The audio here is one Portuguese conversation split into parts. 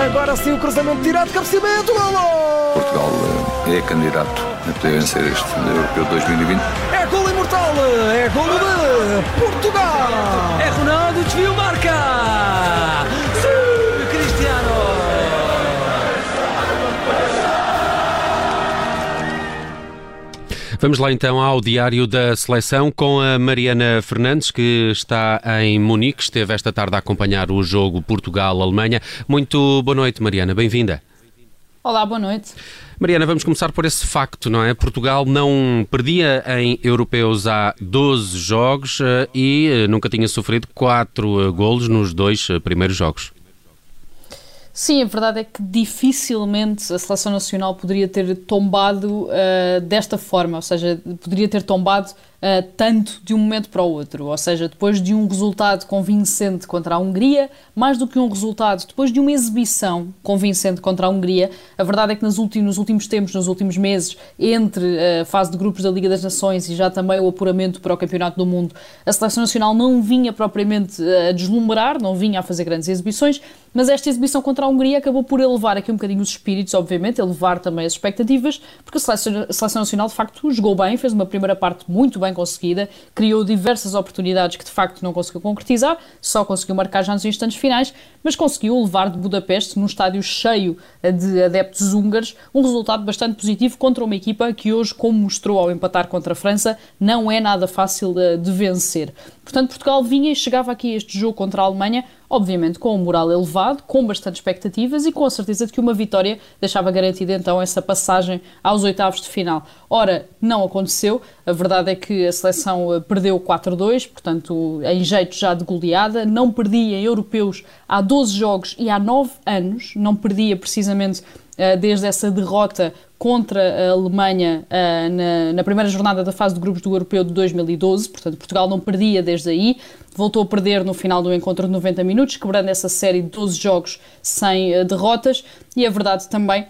Agora sim o cruzamento direto, cabeceamento, golo! Portugal eh, é candidato a poder vencer este Europeu 2020. É golo imortal, é golo de Portugal! É Ronaldo, desvio, Vamos lá então ao diário da seleção com a Mariana Fernandes, que está em Munique, esteve esta tarde a acompanhar o jogo Portugal-Alemanha. Muito boa noite, Mariana, bem-vinda. Olá, boa noite. Mariana, vamos começar por esse facto, não é? Portugal não perdia em europeus há 12 jogos eh, e eh, nunca tinha sofrido 4 eh, golos nos dois primeiros jogos. Sim, a verdade é que dificilmente a seleção nacional poderia ter tombado uh, desta forma, ou seja, poderia ter tombado uh, tanto de um momento para o outro. Ou seja, depois de um resultado convincente contra a Hungria, mais do que um resultado, depois de uma exibição convincente contra a Hungria, a verdade é que nos últimos, nos últimos tempos, nos últimos meses, entre a fase de grupos da Liga das Nações e já também o apuramento para o Campeonato do Mundo, a seleção nacional não vinha propriamente a deslumbrar, não vinha a fazer grandes exibições, mas esta exibição contra a Hungria acabou por elevar aqui um bocadinho os espíritos, obviamente, elevar também as expectativas, porque a seleção, a seleção nacional de facto jogou bem, fez uma primeira parte muito bem conseguida, criou diversas oportunidades que de facto não conseguiu concretizar, só conseguiu marcar já nos instantes finais, mas conseguiu levar de Budapeste, num estádio cheio de adeptos húngaros, um resultado bastante positivo contra uma equipa que hoje, como mostrou ao empatar contra a França, não é nada fácil de, de vencer. Portanto, Portugal vinha e chegava aqui a este jogo contra a Alemanha obviamente com um moral elevado, com bastante expectativas e com a certeza de que uma vitória deixava garantida então essa passagem aos oitavos de final. Ora, não aconteceu, a verdade é que a seleção eh, perdeu 4-2, portanto, em jeito já de goleada, não perdia europeus há 12 jogos e há 9 anos, não perdia precisamente desde essa derrota contra a Alemanha uh, na, na, primeira jornada da fase de grupos do Europeu de 2012, portanto Portugal não perdia desde aí, voltou a perder no final do encontro de 90 minutos, quebrando essa série de 12 jogos sem uh, derrotas, e a verdade também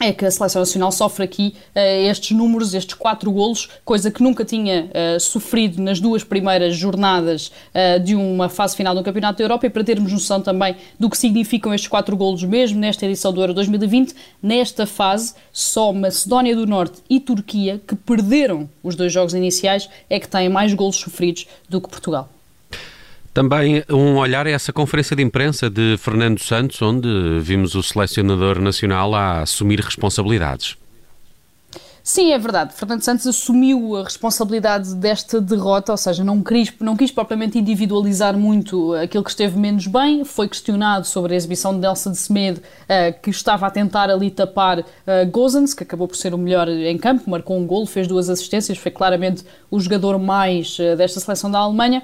é que a Seleção Nacional sofre aqui uh, estes números, estes quatro golos, coisa que nunca tinha uh, sofrido nas duas primeiras jornadas uh, de uma fase final do Campeonato da Europa e para termos noção também do que significam estes quatro golos mesmo nesta edição do Euro 2020, nesta fase só Macedónia do Norte e Turquia, que perderam os dois jogos iniciais, é que têm mais golos sofridos do que Portugal. Também um olhar a essa conferência de imprensa de Fernando Santos, onde vimos o selecionador nacional a assumir responsabilidades. Sim, é verdade. Fernando Santos assumiu a responsabilidade desta derrota, ou seja, não quis, não quis propriamente individualizar muito aquilo que esteve menos bem. Foi questionado sobre a exibição de Nelson de Semedo, uh, que estava a tentar ali tapar uh, Gozens, que acabou por ser o melhor em campo, marcou um golo, fez duas assistências, foi claramente o jogador mais uh, desta seleção da Alemanha.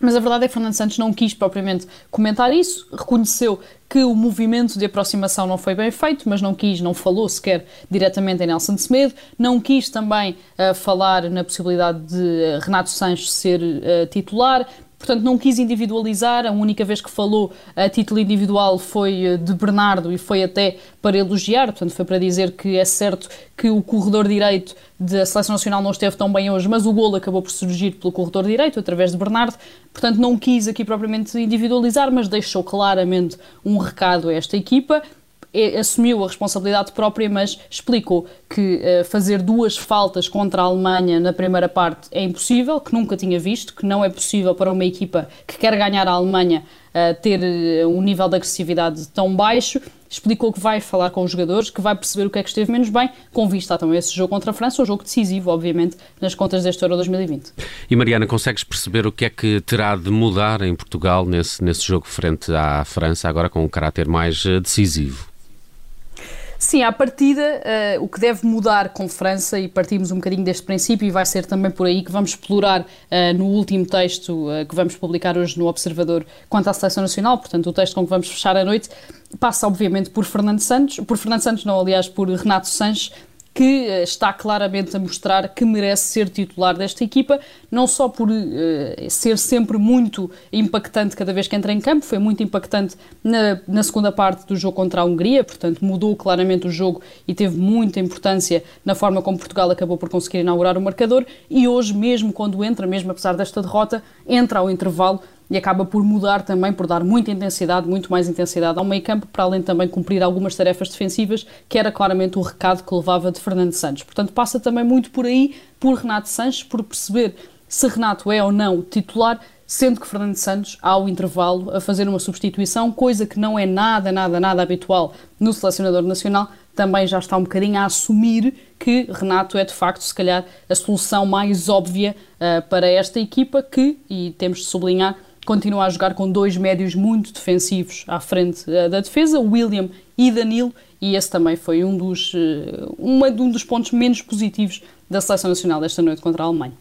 Mas a verdade é que Fernando Santos não quis propriamente comentar isso, reconheceu que o movimento de aproximação não foi bem feito, mas não quis, não falou sequer diretamente em Nelson Semedo, não quis também uh, falar na possibilidade de uh, Renato Sanches ser uh, titular, Portanto, não quis individualizar, a única vez que falou a título individual foi eh, de Bernardo e foi até para elogiar, portanto, foi para dizer que é certo que o corredor direito da Seleção Nacional não esteve tão bem hoje, mas o golo acabou por surgir pelo corredor direito, através de Bernardo, portanto, não quis aqui propriamente individualizar, mas deixou claramente um recado a esta equipa assumiu a responsabilidade própria, mas explicou que uh, fazer duas faltas contra a Alemanha na primeira parte é impossível, que nunca tinha visto, que não é possível para uma equipa que quer ganhar a Alemanha uh, ter uh, um nível de agressividade tão baixo. Explicou que vai falar com os jogadores, que vai perceber o que é que esteve menos bem, com vista também esse jogo contra a França, um jogo decisivo, obviamente, nas contas deste Euro 2020. E Mariana, consegues perceber o que é que terá de mudar em Portugal nesse, nesse jogo frente à França, agora com um caráter mais decisivo? Sim, à partida, uh, o que deve mudar com França, e partimos um bocadinho deste princípio, e vai ser também por aí que vamos explorar uh, no último texto uh, que vamos publicar hoje no Observador quanto à Seleção Nacional, portanto, o texto com que vamos fechar a noite, passa obviamente por Fernando Santos, por Fernando Santos não, aliás, por Renato Sanches, que eh, está claramente a mostrar que merece ser titular desta equipa, não só por uh, ser sempre muito impactante cada vez que entra em campo, foi muito impactante na, na, segunda parte do jogo contra a Hungria, portanto mudou claramente o jogo e teve muita importância na forma como Portugal acabou por conseguir inaugurar o marcador e hoje mesmo quando entra, mesmo apesar desta derrota, entra ao intervalo e acaba por mudar também, por dar muita intensidade, muito mais intensidade ao meio campo, para além também cumprir algumas tarefas defensivas, que era claramente o recado que levava de Fernando Santos. Portanto, passa também muito por aí, por Renato Sanches, por perceber se Renato é ou não titular, sendo que Fernando Santos, ao intervalo, a fazer uma substituição, coisa que não é nada, nada, nada habitual no selecionador nacional, também já está um bocadinho a assumir que Renato é de facto, se calhar, a solução mais óbvia uh, para esta equipa que, e temos de sublinhar, continua a jogar com dois médios muito defensivos à frente uh, da defesa, William e Danilo, e esse também foi um dos, uh, uma, um dos pontos menos positivos da Seleção Nacional desta noite contra a Alemanha.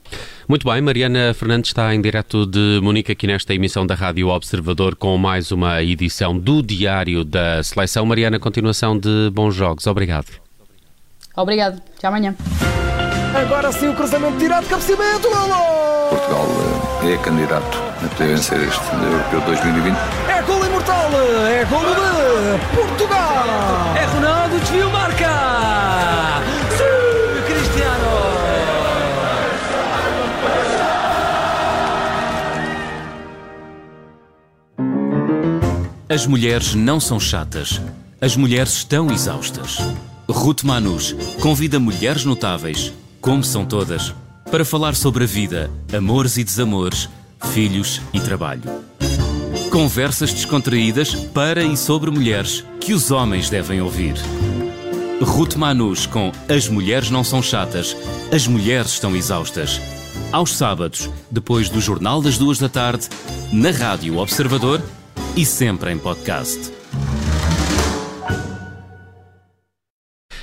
Muito bem, Mariana Fernandes está em direto de Munique aqui nesta emissão da Rádio Observador com mais uma edição do Diário da Seleção. Mariana, continuação de bons jogos. Obrigado. Obrigado. Até amanhã. Agora sim o cruzamento direto, cabeceamento! Portugal eh, é candidato a poder vencer este Europeu 2020. É golo imortal, é golo de Portugal! É Ronaldo, desvio, marca! Sim, Cristiano! As mulheres não são chatas. As mulheres estão exaustas. Ruth Manus convida mulheres notáveis, como são todas, para falar sobre a vida, amores e desamores, filhos e trabalho. Conversas descontraídas para e sobre mulheres que os homens devem ouvir. Ruth Manus com As Mulheres Não São Chatas, As Mulheres Estão Exaustas. Aos sábados, depois do Jornal das Duas da Tarde, na Rádio Observador e sempre em podcast.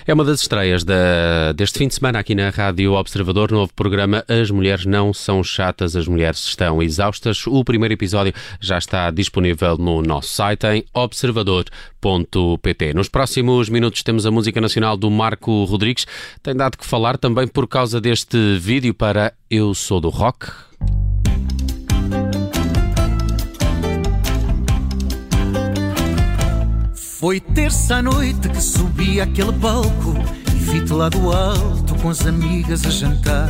É uma das estreias da, deste fim de semana aqui na Rádio Observador, novo programa As Mulheres Não São Chatas, as Mulheres Estão Exaustas. O primeiro episódio já está disponível no nosso site em observador.pt. Nos próximos minutos temos a música nacional do Marco Rodrigues. Tem dado que falar também por causa deste vídeo para Eu Sou do Rock. Foi terça à noite que subi aquele palco e vi-te lá do alto com as amigas a jantar.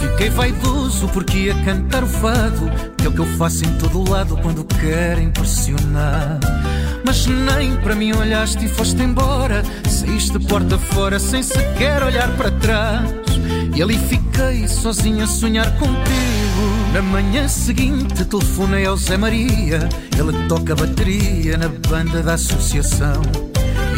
Fiquei vaidoso porque ia cantar o fado, que é o que eu faço em todo lado quando quero impressionar. Mas nem para mim olhaste e foste embora, saíste porta fora sem sequer olhar para trás. E ali fiquei sozinho a sonhar contigo. Na manhã seguinte telefonei ao Zé Maria, ele toca bateria na banda da associação.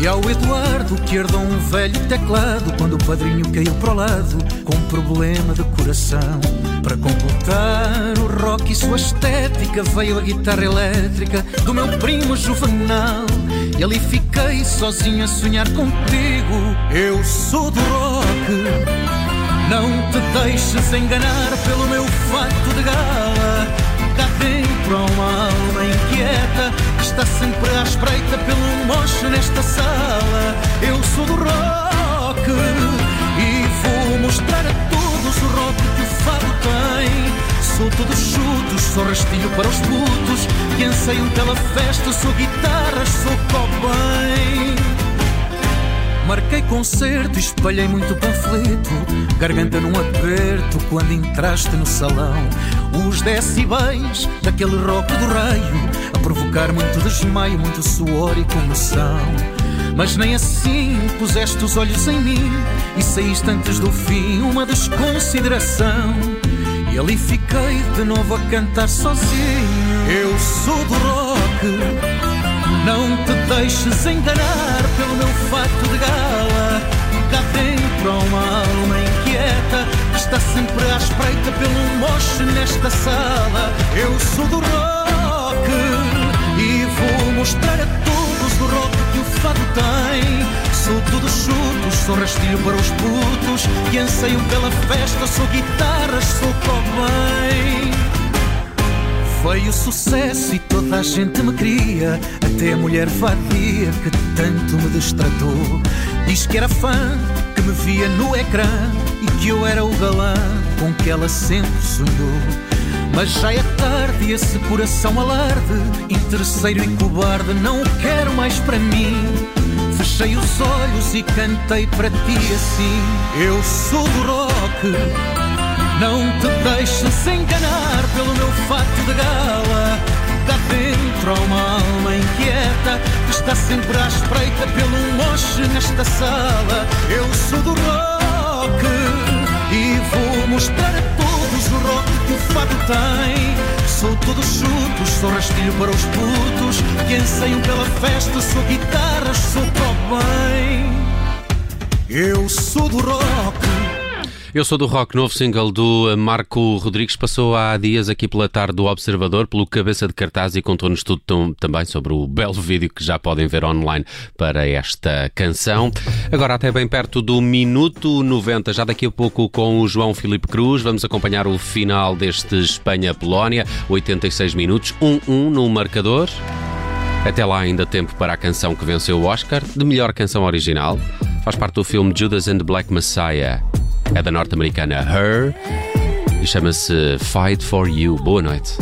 E ao Eduardo que herdou um velho teclado quando o padrinho caiu para o lado com um problema de coração. Para completar o rock e sua estética veio a guitarra elétrica do meu primo Juvenal. E ali fiquei sozinho a sonhar contigo. Eu sou do rock. Não te deixes enganar pelo meu fato de gala. Cá dentro há uma alma inquieta que está sempre à espreita pelo mocho nesta sala. Eu sou do rock mostrar a todos o rock que o fado tem. Sou todo chuto, sou rastilho para os putos que anseiam pela festa. Sou guitarra, sou cobain. Marquei concerto espalhei muito panfleto Garganta num aperto quando entraste no salão Os decibéis daquele rock do raio A provocar muito desmaio, muito suor e comoção Mas nem assim puseste os olhos em mim E saíste antes do fim uma desconsideração E ali fiquei de novo a cantar sozinho Eu sou do rock não te deixes enganar pelo meu fato de gala. Cá dentro há uma alma inquieta que está sempre à espreita pelo moche nesta sala. Eu sou do rock e vou mostrar a todos fado tem. Sou tudo chuto, sou rastilho para os putos que anseiam pela festa. Sou guitarra, sou cobain. Veio sucesso e toda a gente me queria, até a mulher vadia que tanto me destratou. Diz que era fã, que me via no ecrã e que eu era o galã com que ela sempre sonhou. Mas já é tarde e esse coração alarde, interesseiro e cobarde, não o quero mais para mim. Fechei os olhos e cantei para ti assim: Eu sou do rock Não te deixes enganar pelo meu fato de gala. Cá dentro há uma alma inquieta que está sempre à espreita pelo moche nesta sala. Eu sou do rock e vou mostrar a todos o rock que o fado tem. Sou todo chuto, sou rastilho para os putos que anseiam pela festa. Sou guitarra, sou pop bem. Eu sou do rock. Eu sou do rock, novo single do Marco Rodrigues, passou há dias aqui pela tarde do Observador, pelo cabeça de cartaz e contou-nos tudo também sobre o belo vídeo que já podem ver online para esta canção. Agora até bem perto do minuto 90, já daqui a pouco com o João Filipe Cruz, vamos acompanhar o final deste Espanha-Polónia, 86 minutos, 1-1 no marcador. Até lá ainda tempo para a canção que venceu o Oscar, de melhor canção original. Faz parte do filme Judas and the Black Messiah é da norte-americana Her e chama-se Fight for You. Boa noite.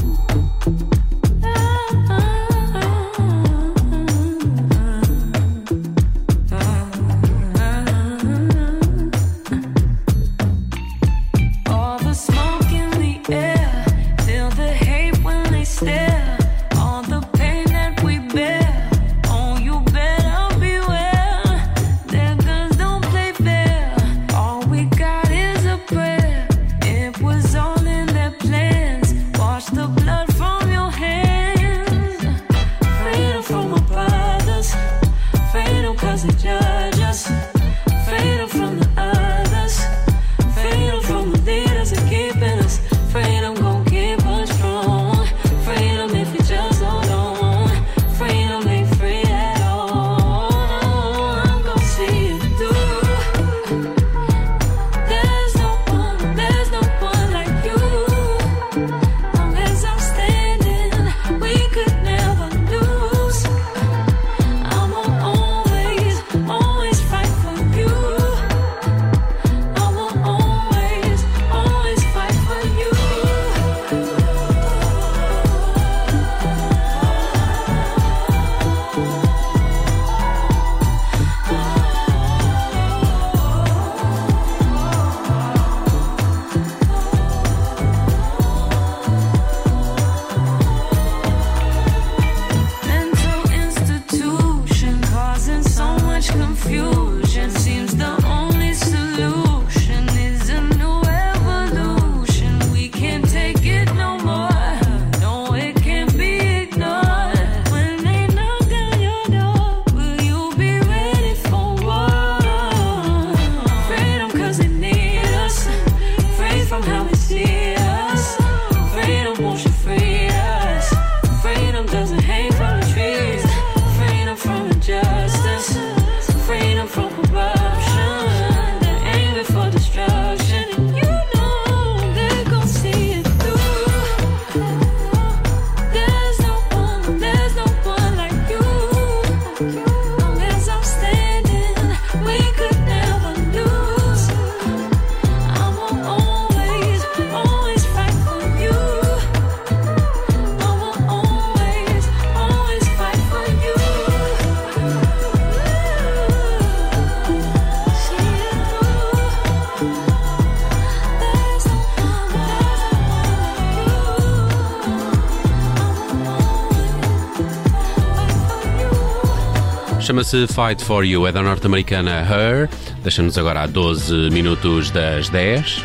Chama-se Fight for You, é da norte-americana Her. Deixa-nos agora a 12 minutos das 10.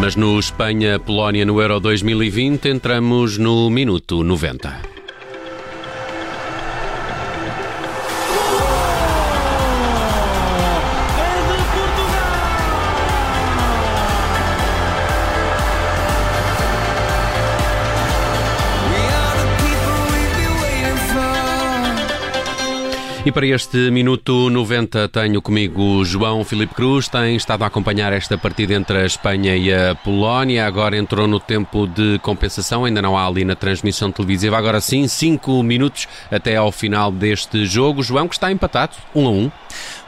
Mas no Espanha-Polónia no Euro 2020 entramos no minuto 90. E para este minuto 90 tenho comigo João Filipe Cruz, tem estado a acompanhar esta partida entre a Espanha e a Polónia, agora entrou no tempo de compensação, ainda não há ali na transmissão televisiva, agora sim, 5 minutos até ao final deste jogo. João que está empatado, 1 um a 1. Um.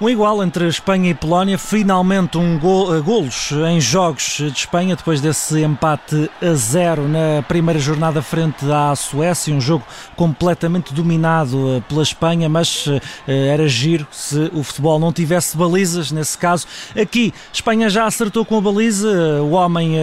Um igual entre Espanha e Polónia, finalmente um gol, uh, golos em jogos de Espanha depois desse empate a zero na primeira jornada frente à Suécia, um jogo completamente dominado uh, pela Espanha, mas uh, era giro se o futebol não tivesse balizas, nesse caso. Aqui, Espanha já acertou com a baliza, o homem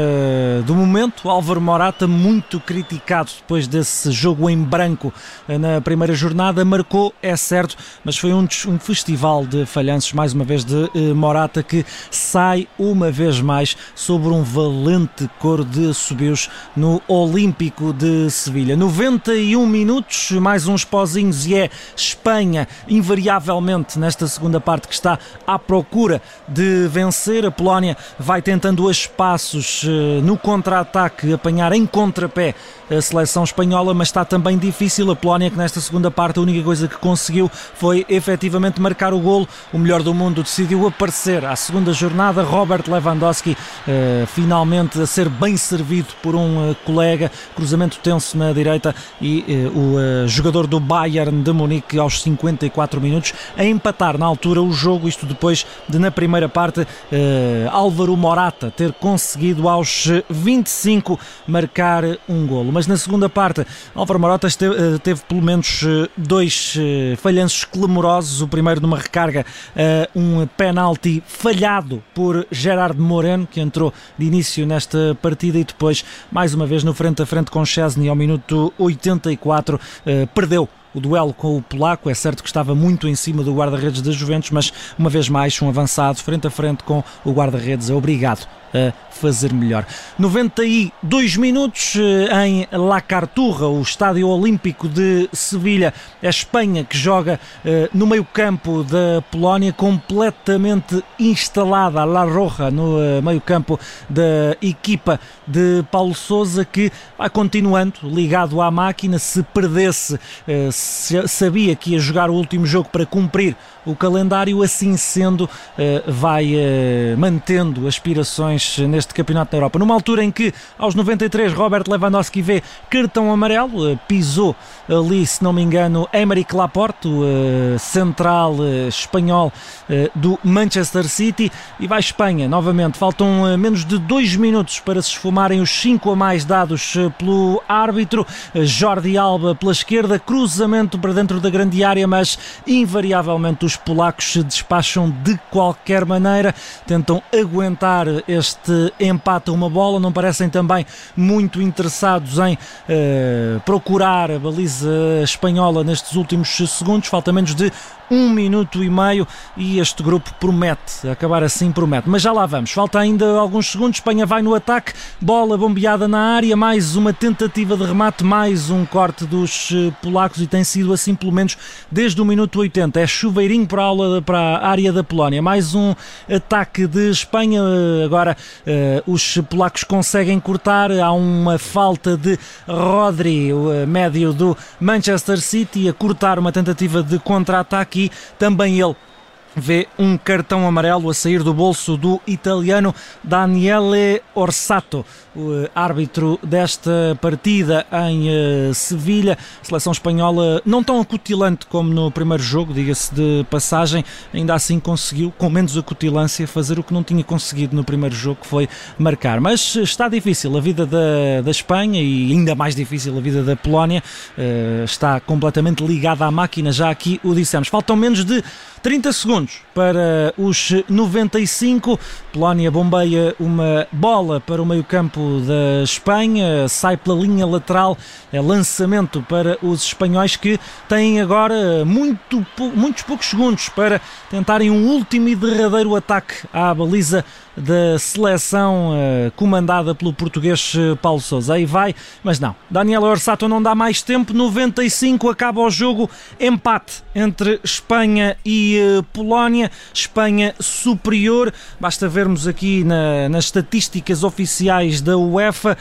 do momento, Álvaro Morata, muito criticado depois desse jogo em branco na primeira jornada, marcou, é certo, mas foi um, um festival de mais uma vez, de Morata, que sai uma vez mais sobre um valente coro de subios no Olímpico de Sevilha. 91 minutos, mais uns pozinhos e é Espanha, invariavelmente nesta segunda parte que está à procura de vencer. A Polónia vai tentando a espaços eh, no contra-ataque, apanhar em contrapé a seleção espanhola, mas está também difícil. A Polónia, que nesta segunda parte a única coisa que conseguiu foi efetivamente marcar o golo. O melhor do mundo decidiu aparecer à segunda jornada. Robert Lewandowski uh, finalmente a ser bem servido por um uh, colega. Cruzamento tenso na direita e uh, o jogador do Bayern de Munique aos 54 minutos a empatar na altura o jogo. Isto depois de na primeira parte Álvaro Morata ter conseguido aos 25 marcar um golo mas na segunda parte Álvaro Morata teve, eh, teve pelo menos eh, dois eh, falhanços clamorosos. O primeiro numa recarga, um penalti falhado por Gerard Moreno, que entrou de início nesta partida e depois, mais uma vez, no frente a frente com Chesney ao minuto 84, perdeu o duelo com o polaco. É certo que estava muito em cima do guarda-redes da Juventus, mas uma vez mais um avançado frente a frente com o guarda-redes é obrigado a fazer melhor. 92 minutos eh, em La Carturra, o Estádio Olímpico de Sevilha. A Espanha que joga eh, no meio-campo da Polónia, completamente instalada a La Roja no eh, meio-campo da equipa de Paulo Souza, que vai continuando ligado à máquina. Se perdesse, sabia que ia jogar o último jogo para cumprir o calendário, assim sendo, vai mantendo aspirações neste Campeonato da Europa. Numa altura em que, aos 93, Robert Lewandowski vê cartão amarelo, eh, pisou ali, se não me engano, Emerick Laporte, eh, central eh, espanhol do Manchester City, e vai Espanha novamente. Faltam menos de dois minutos para se esfumarem os cinco a mais dados pelo árbitro. Jordi Alba pela esquerda, cruzamento para dentro da grande área, mas invariavelmente os polacos se despacham de qualquer maneira, tentam aguentar este empate a uma bola, não parecem também muito interessados em uh, procurar a baliza espanhola nestes últimos segundos, falta menos de um minuto e meio e este grupo promete, acabar assim promete. Mas já lá vamos, falta ainda alguns segundos. Espanha vai no ataque, bola bombeada na área, mais uma tentativa de remate, mais um corte dos eh, polacos e tem sido assim pelo menos desde o minuto 80. É chuveirinho para a, aula, para a área da Polónia, mais um ataque de Espanha. Agora uh, os polacos conseguem cortar, há uma falta de Rodri, o eh, médio do Manchester City, a cortar uma tentativa de contra-ataque aqui também ele vê um cartão amarelo a sair do bolso do italiano Daniele Orsato, o eh, árbitro desta partida em uh, Sevilha. Seleção espanhola não tão acutilante como no primeiro jogo, diga-se de passagem, ainda assim conseguiu, com menos acutilância, fazer o que não tinha conseguido no primeiro jogo, que foi marcar. Mas está difícil a vida da, da Espanha e ainda mais difícil a vida da Polónia. Uh, está completamente ligada à máquina, já aqui o dissemos. Faltam menos de 30 segundos para os 95. Polónia bombeia uma bola para o meio-campo da Espanha, sai pela linha lateral, é lançamento para os espanhóis que têm agora muito, muitos poucos segundos para tentarem um último e derradeiro ataque à baliza da seleção uh, comandada pelo português uh, Paulo Sousa. Aí vai, mas não. Daniel Orsato não dá mais tempo. 95 acaba o jogo. Empate entre Espanha e uh, Polónia. Espanha superior. Basta vermos aqui na, nas estatísticas oficiais da UEFA: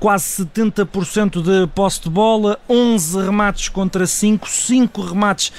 quase 70% de posse de bola, 11 remates contra 5. 5 remates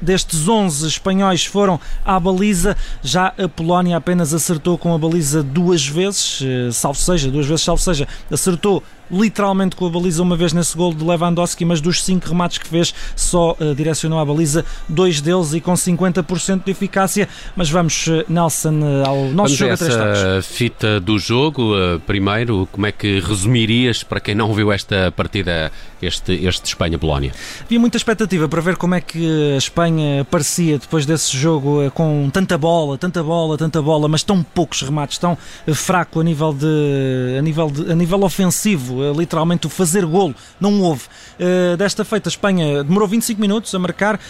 destes 11 espanhóis foram à baliza. Já a Polónia apenas acertou com a baliza duas vezes, eh, salvo seja, duas vezes salvo seja, acertou literalmente com a baliza uma vez nesse gol de Lewandowski, mas dos cinco remates que fez, só uh, direcionou à baliza dois deles e com 50% de eficácia. Mas vamos, uh, Nelson, uh, ao nosso vamos jogo a três essa fita do jogo. primeiro, como é que resumirias para quem não viu esta partida, este, este Espanha-Polónia? Havia muita expectativa para ver como é que a Espanha parecia depois desse jogo com tanta bola, tanta bola, tanta bola, mas tão poucos remates, tão fraco a nível de a nível de, a nível ofensivo, literalmente o fazer golo não houve. Desta feita a Espanha demorou 25 minutos a marcar,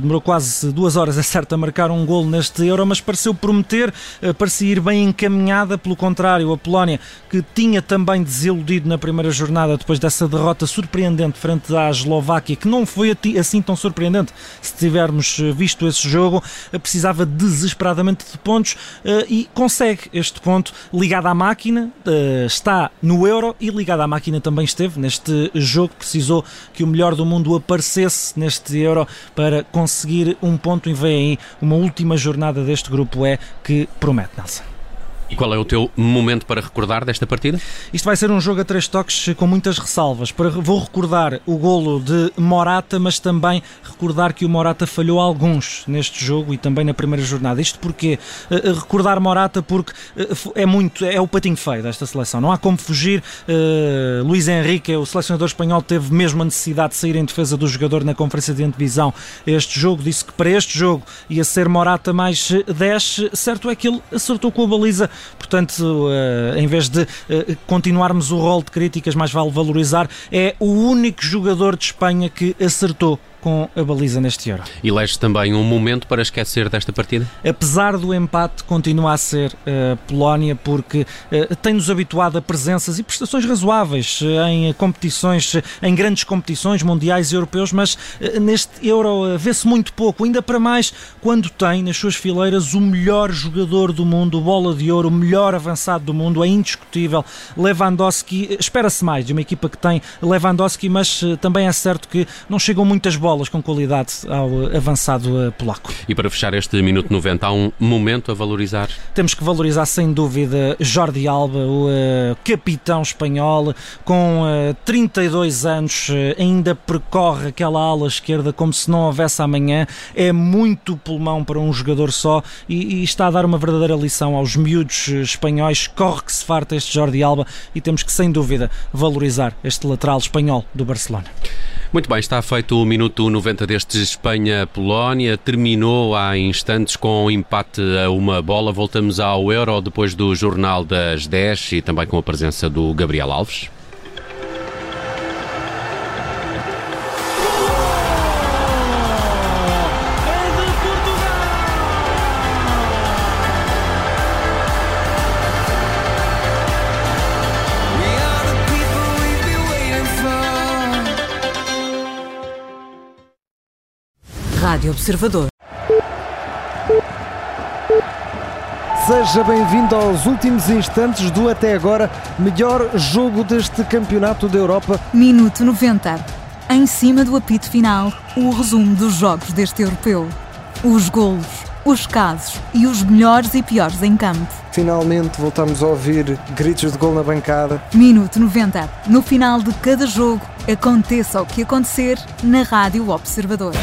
demorou quase duas horas é certo a marcar um golo neste Euro, mas pareceu prometer, parecia ir bem encaminhada, pelo contrário, a Polónia que tinha também desiludido na primeira jornada depois dessa derrota surpreendente frente à Eslováquia, que não foi assim tão surpreendente se tivermos visto esse jogo, precisava desesperadamente de pontos e consegue este ponto ligado à máquina, está no Euro e ligado à máquina também esteve neste jogo, precisou que o melhor do mundo aparecesse neste Euro para conseguir um ponto e vem aí uma última jornada deste grupo E que promete, Nelson. E qual é o teu momento para recordar desta partida? Isto vai ser um jogo a três toques com muitas ressalvas. Vou recordar o golo de Morata, mas também recordar que o Morata falhou alguns neste jogo e também na primeira jornada. Isto porque uh, recordar Morata porque uh, é muito é o patinho feio desta seleção. Não há como fugir. Luís Henrique, o selecionador espanhol, teve mesmo a necessidade de sair em defesa do jogador na conferência de antevisão este jogo. Disse que para este jogo ia ser Morata mais 10. Certo é que ele acertou com a baliza Portanto, uh, em vez de uh, continuarmos o rol de críticas, mais vale valorizar, é o único jogador de Espanha que acertou com a baliza neste Euro. E leges também um momento para esquecer desta partida? Apesar do empate, continua a ser a uh, Polónia, porque uh, tem-nos habituado a presenças e prestações razoáveis uh, em competições, em grandes competições mundiais e europeus, mas neste Euro vê-se muito pouco, ainda para mais quando tem nas suas fileiras o melhor jogador do mundo, bola de ouro, o melhor avançado do mundo, é indiscutível. Lewandowski, espera-se mais de uma equipa que tem Lewandowski, mas também é certo que não chegam muitas bolas bolas com qualidade ao avançado eh, polaco. E para fechar este minuto 90, há um momento a valorizar? Temos que valorizar sem dúvida Jordi Alba, o uh, capitão espanhol, com uh, 32 anos, uh, ainda percorre aquela ala esquerda como se não houvesse amanhã. É muito pulmão para um jogador só e, e está a dar uma verdadeira lição aos miúdos espanhóis. Corre que se farta este Jordi Alba e temos que, sem dúvida, valorizar este lateral espanhol do Barcelona. Muito bem, está feito o minuto 90 deste Espanha-Polónia. Terminou há instantes com um empate a uma bola. Voltamos ao Euro depois do Jornal das 10 e também com a presença do Gabriel Alves. Rádio Observador. Seja bem-vindo aos últimos instantes do até agora melhor jogo deste Campeonato da Europa. Minuto 90. Em cima do apito final, o resumo dos jogos deste europeu. Os golos, os casos e os melhores e piores em campo. Finalmente voltamos a ouvir gritos de gol na bancada. Minuto 90. No final de cada jogo, aconteça o que acontecer na Rádio Observador.